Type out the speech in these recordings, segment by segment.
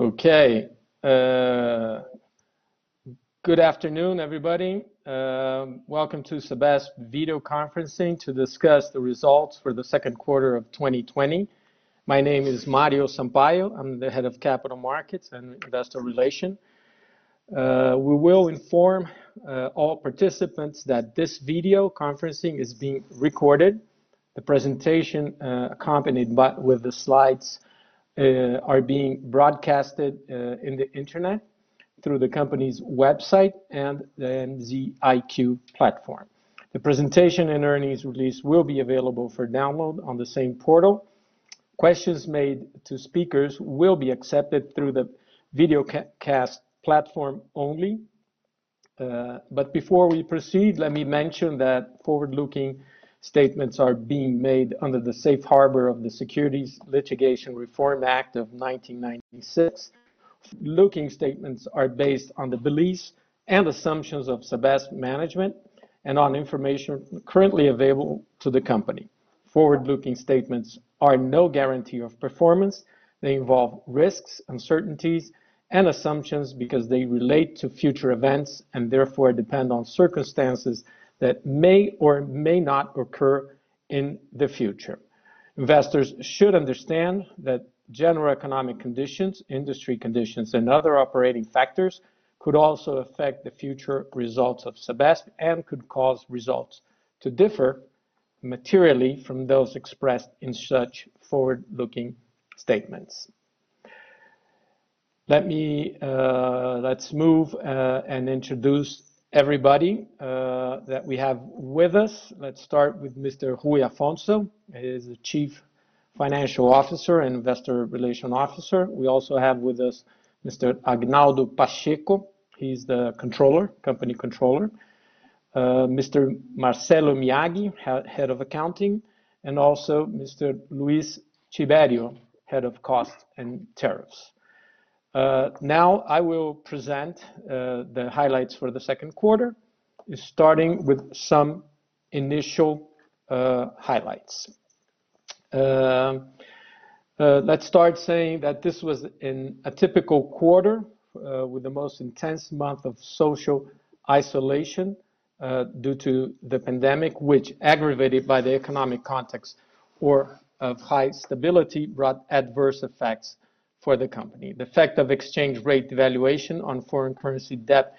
Okay. Uh, good afternoon, everybody. Um, welcome to Sabesp video conferencing to discuss the results for the second quarter of 2020. My name is Mario Sampaio. I'm the head of capital markets and investor relation. Uh, we will inform uh, all participants that this video conferencing is being recorded. The presentation uh, accompanied by, with the slides uh, are being broadcasted uh, in the internet through the company's website and the IQ platform. The presentation and earnings release will be available for download on the same portal. Questions made to speakers will be accepted through the videocast platform only. Uh, but before we proceed, let me mention that forward-looking statements are being made under the safe harbor of the Securities Litigation Reform Act of 1996. Looking statements are based on the beliefs and assumptions of Sabesp management and on information currently available to the company. Forward-looking statements are no guarantee of performance. They involve risks, uncertainties, and assumptions because they relate to future events and therefore depend on circumstances that may or may not occur in the future. Investors should understand that general economic conditions, industry conditions, and other operating factors could also affect the future results of Sabesp and could cause results to differ materially from those expressed in such forward-looking statements. Let me, uh, let's move uh, and introduce everybody uh, that we have with us. Let's start with Mr. Rui Afonso. He is the Chief Financial Officer and Investor Relation Officer. We also have with us Mr. Agnaldo Pacheco. He's the controller, company controller. Uh, Mr. Marcelo Miyagi, head of accounting, and also Mr. Luis Tiberio, head of cost and tariffs. Uh, now I will present uh, the highlights for the second quarter, starting with some initial uh, highlights. Uh, uh, let's start saying that this was in a typical quarter with the most intense month of social isolation due to the pandemic, which aggravated by the economic context or of high stability brought adverse effects for the company. The effect of exchange rate devaluation on foreign currency debt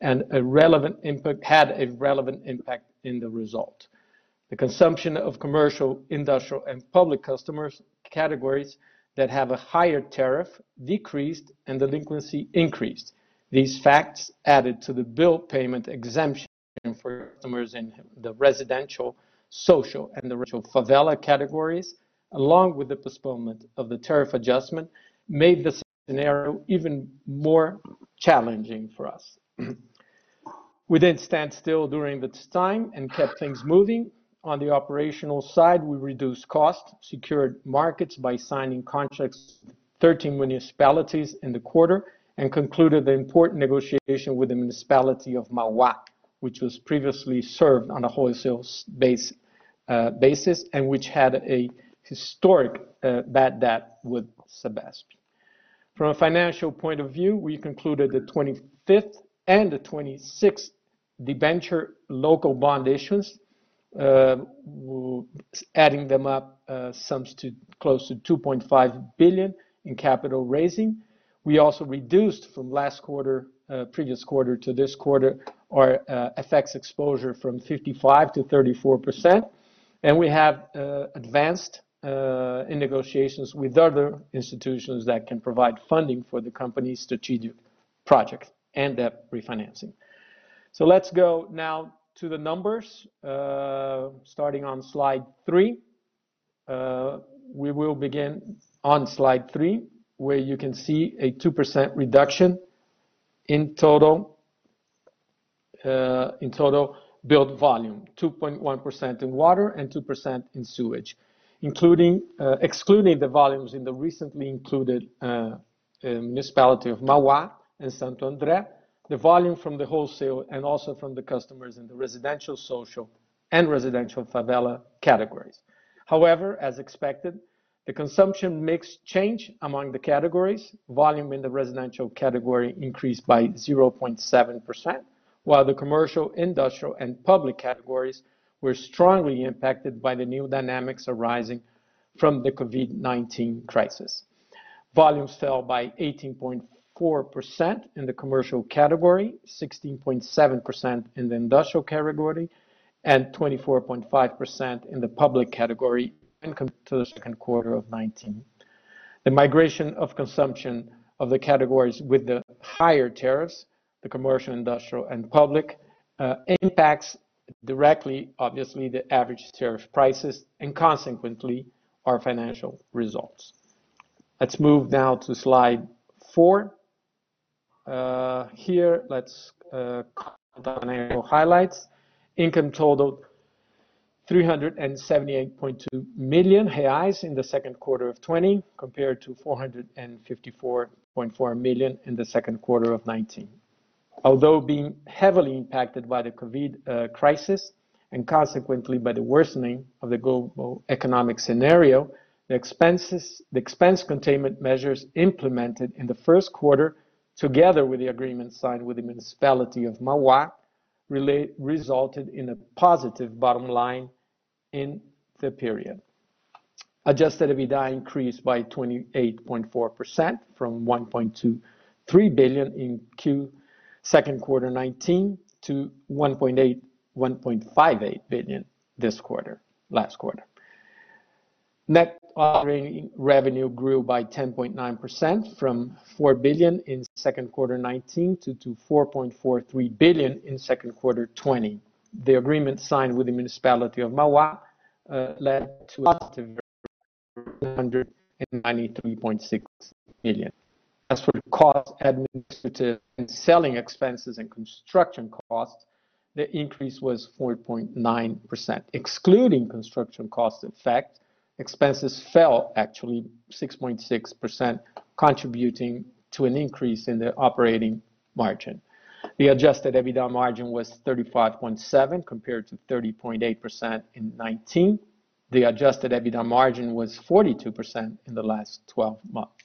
and a relevant impact had a relevant impact in the result. The consumption of commercial, industrial, and public customers categories that have a higher tariff decreased and delinquency increased. These facts added to the bill payment exemption for customers in the residential, social, and the favela categories, along with the postponement of the tariff adjustment made the scenario even more challenging for us. we didn't stand still during this time and kept things moving. On the operational side, we reduced costs, secured markets by signing contracts with 13 municipalities in the quarter, and concluded the important negotiation with the municipality of Mauá, which was previously served on a wholesale base, uh, basis and which had a historic uh, bad debt with From a financial point of view, we concluded the 25th and the 26th debenture local bond issuance, uh, adding them up uh, sums to close to 2.5 billion in capital raising. We also reduced from last quarter, uh, previous quarter to this quarter, our uh, FX exposure from 55 to 34 percent, and we have uh, advanced uh, in negotiations with other institutions that can provide funding for the company's strategic project and debt refinancing. So let's go now to the numbers, uh, starting on slide three. Uh, we will begin on slide three, where you can see a 2% reduction in total uh, in total built volume, 2.1% in water and 2% in sewage including uh, excluding the volumes in the recently included uh, uh, municipality of Mauá and Santo André, the volume from the wholesale and also from the customers in the residential, social, and residential favela categories. However, as expected, The consumption mix change among the categories. Volume in the residential category increased by 0.7%, while the commercial, industrial, and public categories were strongly impacted by the new dynamics arising from the COVID-19 crisis. Volumes fell by 18.4% in the commercial category, 16.7% in the industrial category, and 24.5% in the public category when compared to the second quarter of 2019. The migration of consumption of the categories with the higher tariffs, the commercial, industrial, and public, uh, impacts directly, obviously, the average tariff prices and consequently our financial results. Let's move now to slide four. Uh, here, let's uh, financial highlights. Income totaled 378.2 million reais in the second quarter of 2020, compared to 454.4 million in the second quarter of 2019. Although being heavily impacted by the COVID uh, crisis and consequently by the worsening of the global economic scenario, the expense containment measures implemented in the first quarter, together with the agreement signed with the municipality of Mauá, resulted in a positive bottom line in the period. Adjusted EBITDA increased by 28.4% from 1.23 billion in second quarter 19 to 1.8, 1.58 billion this quarter, last quarter. Net operating revenue grew by 10.9% from 4 billion in second quarter 19 to 4.43 billion in second quarter 20. The agreement signed with the municipality of Mauá uh, led to a positive 193.6 million. As for cost, administrative, and selling expenses and construction costs, the increase was 4.9%. Excluding construction cost effect, expenses fell actually 6.6%, contributing to an increase in the operating margin. The adjusted EBITDA margin was 35.7 compared to 30.8% in 2019. The adjusted EBITDA margin was 42% in the last 12 months.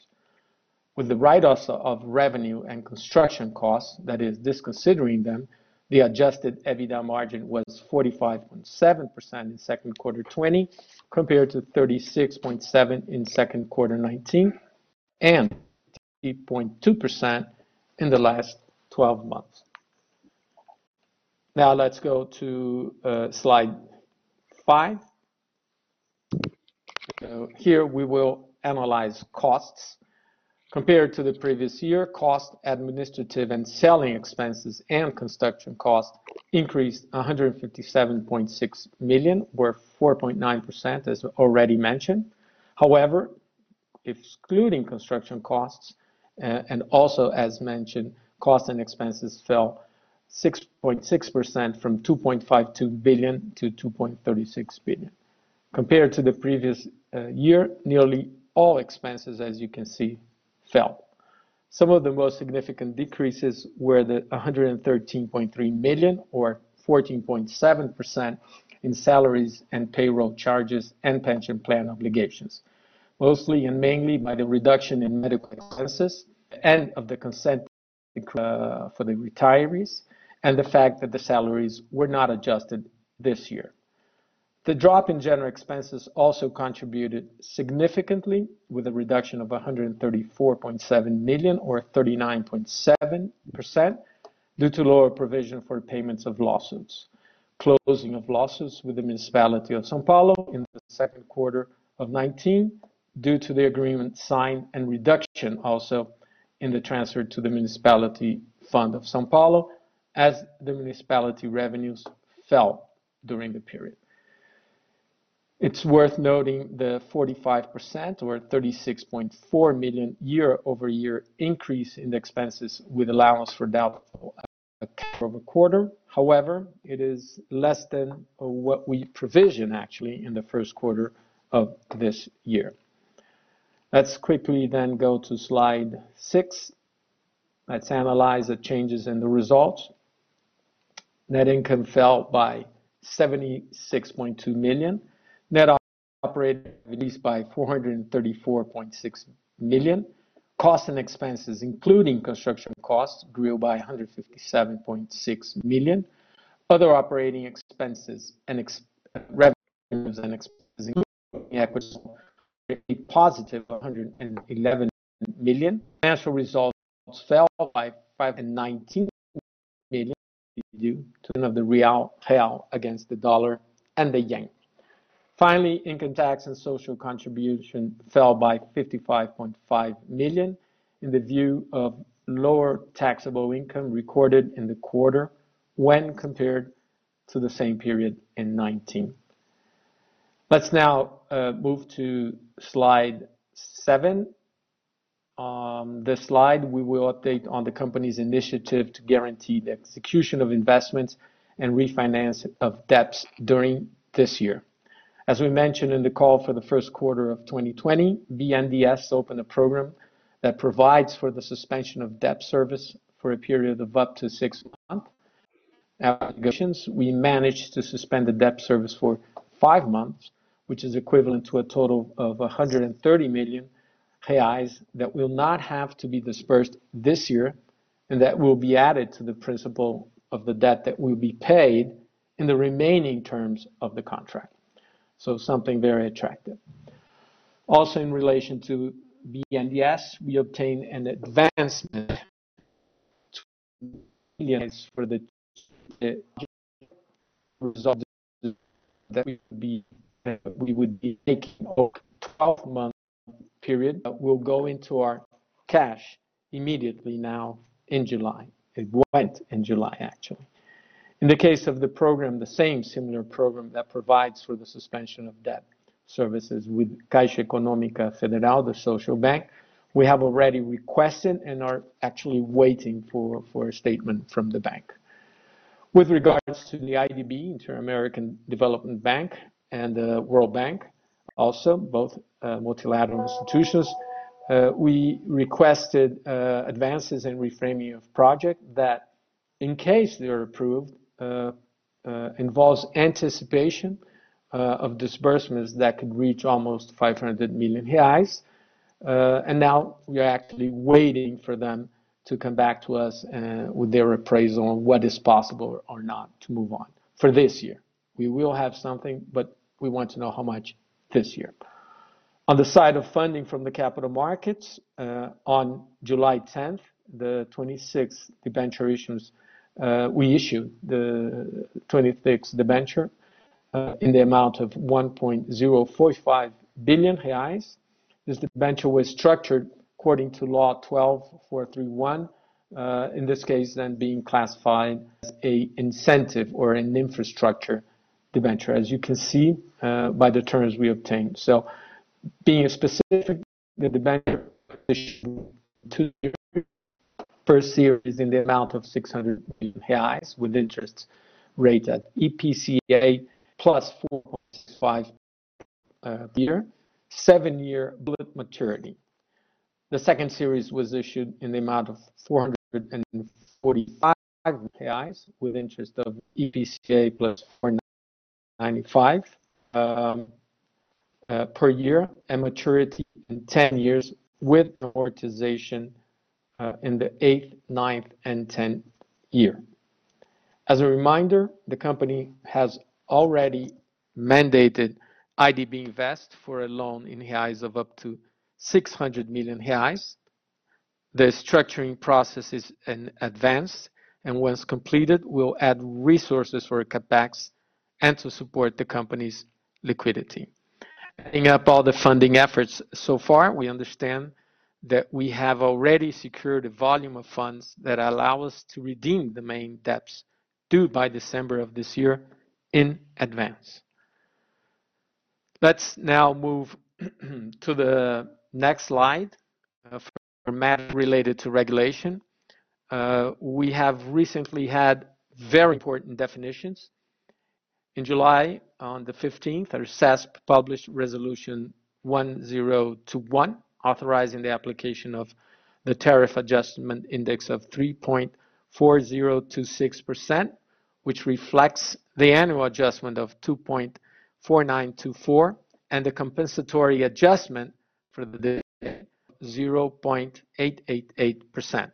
With the write-offs of revenue and construction costs, that is disconsidering them, the adjusted EBITDA margin was 45.7% in second quarter 2020 compared to 36.7% in second quarter 2019 and 8.2% in the last 12 months. Now let's go to uh, slide five. Here we will analyze costs. Compared to the previous year, cost, administrative, and selling expenses and construction costs increased 157.6 million, or 4.9%, as already mentioned. However, excluding construction costs, uh, and also as mentioned, costs and expenses fell 6.6% from 2.52 billion to 2.36 billion. Compared to the previous uh, year, nearly all expenses, as you can see, fell. Some of the most significant decreases were the 113.3 million or 14.7% in salaries and payroll charges and pension plan obligations, mostly and mainly by the reduction in medical expenses and of the consent uh, for the retirees, and the fact that the salaries were not adjusted this year. The drop in general expenses also contributed significantly with a reduction of 134.7 million or 39.7% due to lower provision for payments of lawsuits. Closing of lawsuits with the municipality of São Paulo in the second quarter of 2019 due to the agreement signed and reduction also in the transfer to the municipality fund of São Paulo as the municipality revenues fell during the period. It's worth noting the 45% or 36.4 million year-over-year increase in the expenses with allowance for doubtful quarter-over-quarter. However, it is less than what we provision actually in the first quarter of this year. Let's quickly then go to slide six. Let's analyze the changes in the results. Net income fell by 76.2 million. Net operating released by 434.6 million. Costs and expenses, including construction costs, grew by 157.6 million. Other operating expenses and revenues and expenses, including equity, a positive 111 million. Financial results fell by 519 million due to the real against the dollar and the yen. Finally, income tax and social contribution fell by 55.5 million in the view of lower taxable income recorded in the quarter when compared to the same period in 2019. Let's now uh, move to slide seven. On This slide, we will update on the company's initiative to guarantee the execution of investments and refinance of debts during this year. As we mentioned in the call for the first quarter of 2020, BNDES opened a program that provides for the suspension of debt service for a period of up to six months. Negotiations, we managed to suspend the debt service for five months, which is equivalent to a total of 130 million reais that will not have to be disbursed this year, and that will be added to the principal of the debt that will be paid in the remaining terms of the contract. So something very attractive. Also, in relation to BNDES, we obtained an advancement for the result that we would be taking a 12-month period that will go into our cash immediately now in July. It went in July, actually. In the case of the program, the same similar program that provides for the suspension of debt services with Caixa Econômica Federal, the social bank, we have already requested and are actually waiting for for a statement from the bank. With regards to the IDB, Inter-American Development Bank, and the World Bank, also both uh, multilateral institutions, uh, we requested uh, advances in reframing of project that, in case they are approved, Uh, uh, involves anticipation uh, of disbursements that could reach almost 500 million reais. Uh and now we are actually waiting for them to come back to us with their appraisal on what is possible or not to move on for this year. We will have something, but we want to know how much this year. On the side of funding from the capital markets, on July 10th, the 26th debenture issues, Uh, we issued the 26th debenture uh, in the amount of 1.045 billion reais. This debenture was structured according to Law 12,431, uh, in this case then being classified as an incentive or an infrastructure debenture, as you can see by the terms we obtained. So being a specific, the debenture issued two first series in the amount of 600 million reais with interest rate at IPCA plus 4.65 uh, year, seven-year bullet maturity. The second series was issued in the amount of 445 reais with interest of IPCA plus 4.95 um, uh, per year, and maturity in 10 years with amortization Uh, in the eighth, ninth, and 10th year. As a reminder, the company has already mandated IDB Invest for a loan in reais of up to 600 million reais. The structuring process is in advance, and once completed, will add resources for CapEx and to support the company's liquidity. Adding up all the funding efforts so far, we understand that we have already secured a volume of funds that allow us to redeem the main debts due by December of this year in advance. Let's now move to the next slide uh, for matter related to regulation. Uh, we have recently had very important definitions. In July, on the 15th, ARSESP published Resolution 1021, authorizing the application of the tariff adjustment index of 3.4026%, which reflects the annual adjustment of 2.4924 and the compensatory adjustment for the 0.888%.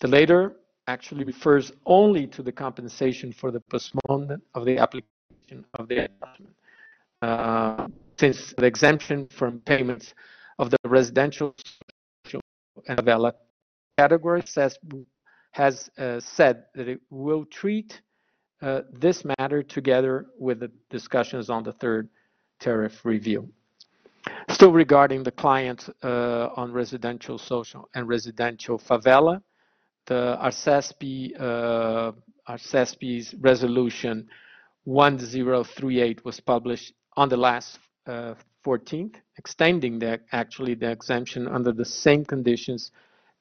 The latter actually refers only to the compensation for the postponement of the application of the adjustment. Uh, since the exemption from payments of the residential and favela category says, has uh, said that it will treat uh, this matter together with the discussions on the third tariff review. Still regarding the client uh, on residential social and residential favela, the ARSESP, uh, resolution 1038 was published on the last uh, 14th, extending the, actually the exemption under the same conditions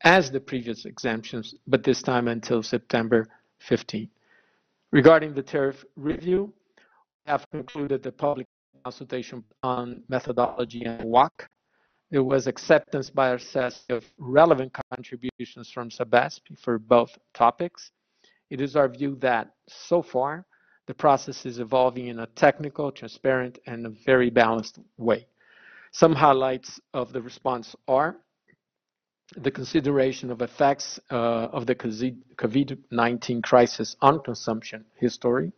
as the previous exemptions, but this time until September 15. Regarding the tariff review, we have concluded the public consultation on methodology and WACC. There was acceptance by our of relevant contributions from SABESP for both topics. It is our view that so far the process is evolving in a technical, transparent, and a very balanced way. Some highlights of the response are the consideration of effects uh, of the COVID-19 crisis on consumption history.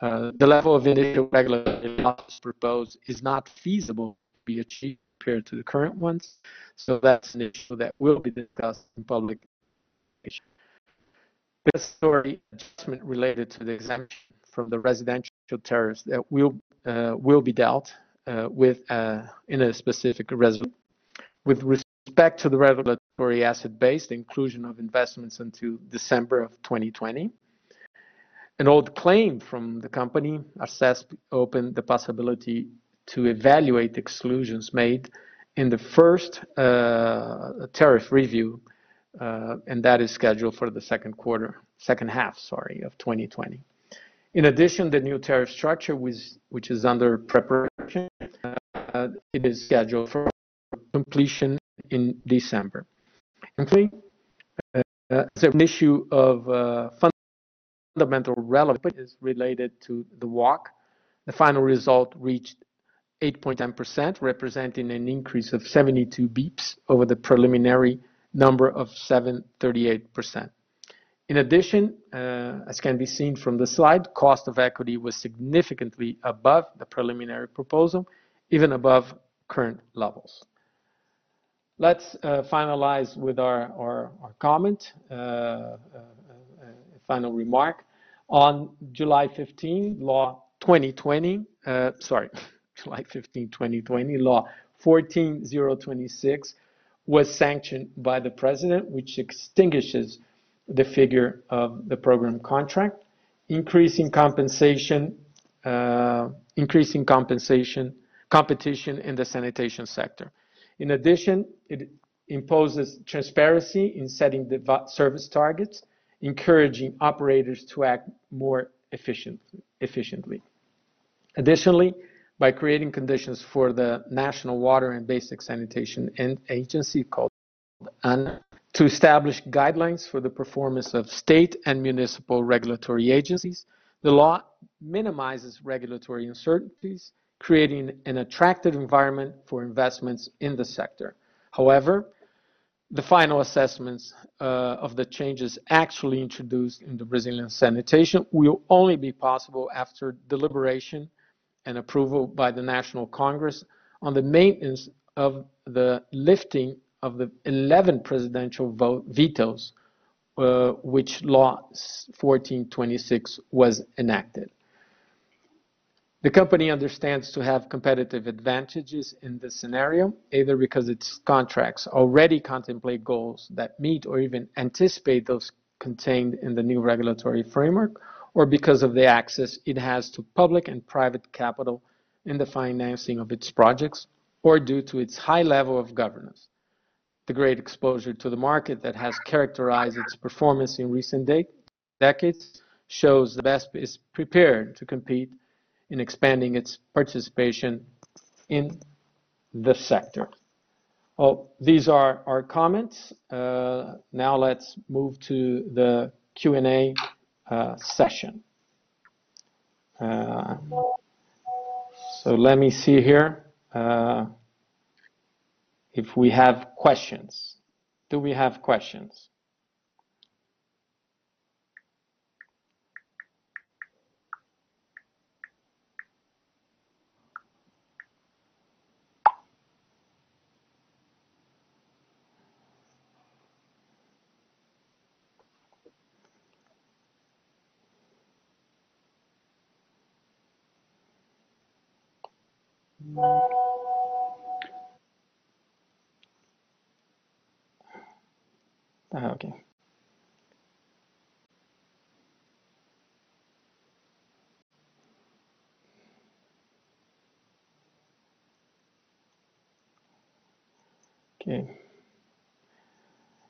Uh, the level of initial regulatory losses proposed is not feasible to be achieved compared to the current ones, so that's an issue that will be discussed in public. The story adjustment related to the exemption from the residential tariffs that will uh, will be dealt uh, with uh, in a specific resolution. With respect to the regulatory asset base, the inclusion of investments until December of 2020. An old claim from the company, ARSESP opened the possibility to evaluate exclusions made in the first uh, tariff review, uh, and that is scheduled for the second quarter, second half, sorry, of 2020. In addition, the new tariff structure, which, is under preparation, uh, it is scheduled for completion in December. Uh, it's an issue of uh, fundamental relevance is related to the WACC. The final result reached 8.10%, representing an increase of 72 beeps over the preliminary number of 738%. In addition, uh, as can be seen from the slide, cost of equity was significantly above the preliminary proposal, even above current levels. Let's uh, finalize with our, comment, uh, final remark. On July 15, Law 2020, uh, sorry, July 15, 2020, Law 14026 was sanctioned by the President, which extinguishes the figure of the program contract, increasing compensation, uh, increasing compensation, competition in the sanitation sector. In addition, it imposes transparency in setting the service targets, encouraging operators to act more efficient, efficiently. Additionally, by creating conditions for the National Water and Basic Sanitation Agency called ANA to establish guidelines for the performance of state and municipal regulatory agencies. The law minimizes regulatory uncertainties, creating an attractive environment for investments in the sector. However, the final assessments uh, of the changes actually introduced in the Brazilian sanitation will only be possible after deliberation and approval by the National Congress on the maintenance of the lifting of the 11 presidential vote, vetoes, uh, which Law 1426 was enacted. The company understands to have competitive advantages in this scenario, either because its contracts already contemplate goals that meet or even anticipate those contained in the new regulatory framework, or because of the access it has to public and private capital in the financing of its projects, or due to its high level of governance the great exposure to the market that has characterized its performance in recent de decades shows the BESP is prepared to compete in expanding its participation in the sector. Well, these are our comments. Uh, now let's move to the Q&A uh, session. Uh, So let me see here uh, if we have questions. Do we have questions? Mm. Ah, okay. Okay.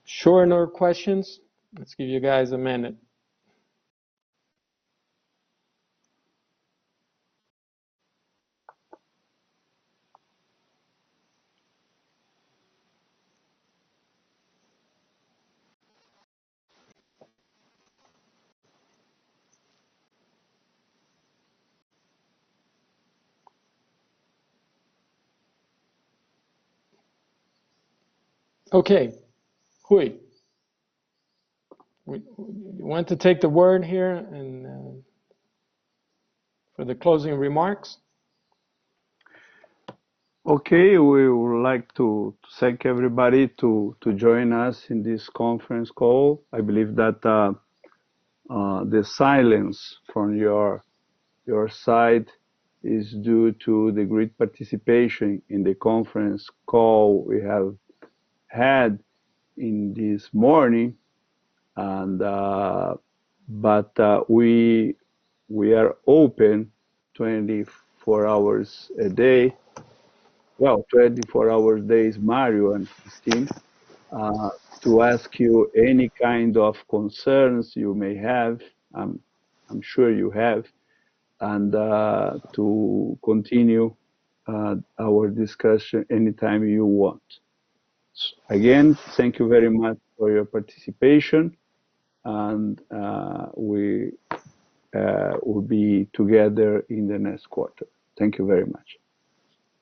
Sure, no questions? Let's give you guys a minute. Okay, Rui, we, want to take the word here and uh, for the closing remarks? Okay, we would like to thank everybody to, to join us in this conference call. I believe that uh, uh, the silence from your your side is due to the great participation in the conference call we have had in this morning, and uh, but uh, we we are open 24 hours a day. Well, 24 hours days, Mario and Christine, uh, to ask you any kind of concerns you may have. I'm I'm sure you have, and uh, to continue uh, our discussion anytime you want. Again, thank you very much for your participation, and uh, we uh, will be together in the next quarter. Thank you very much.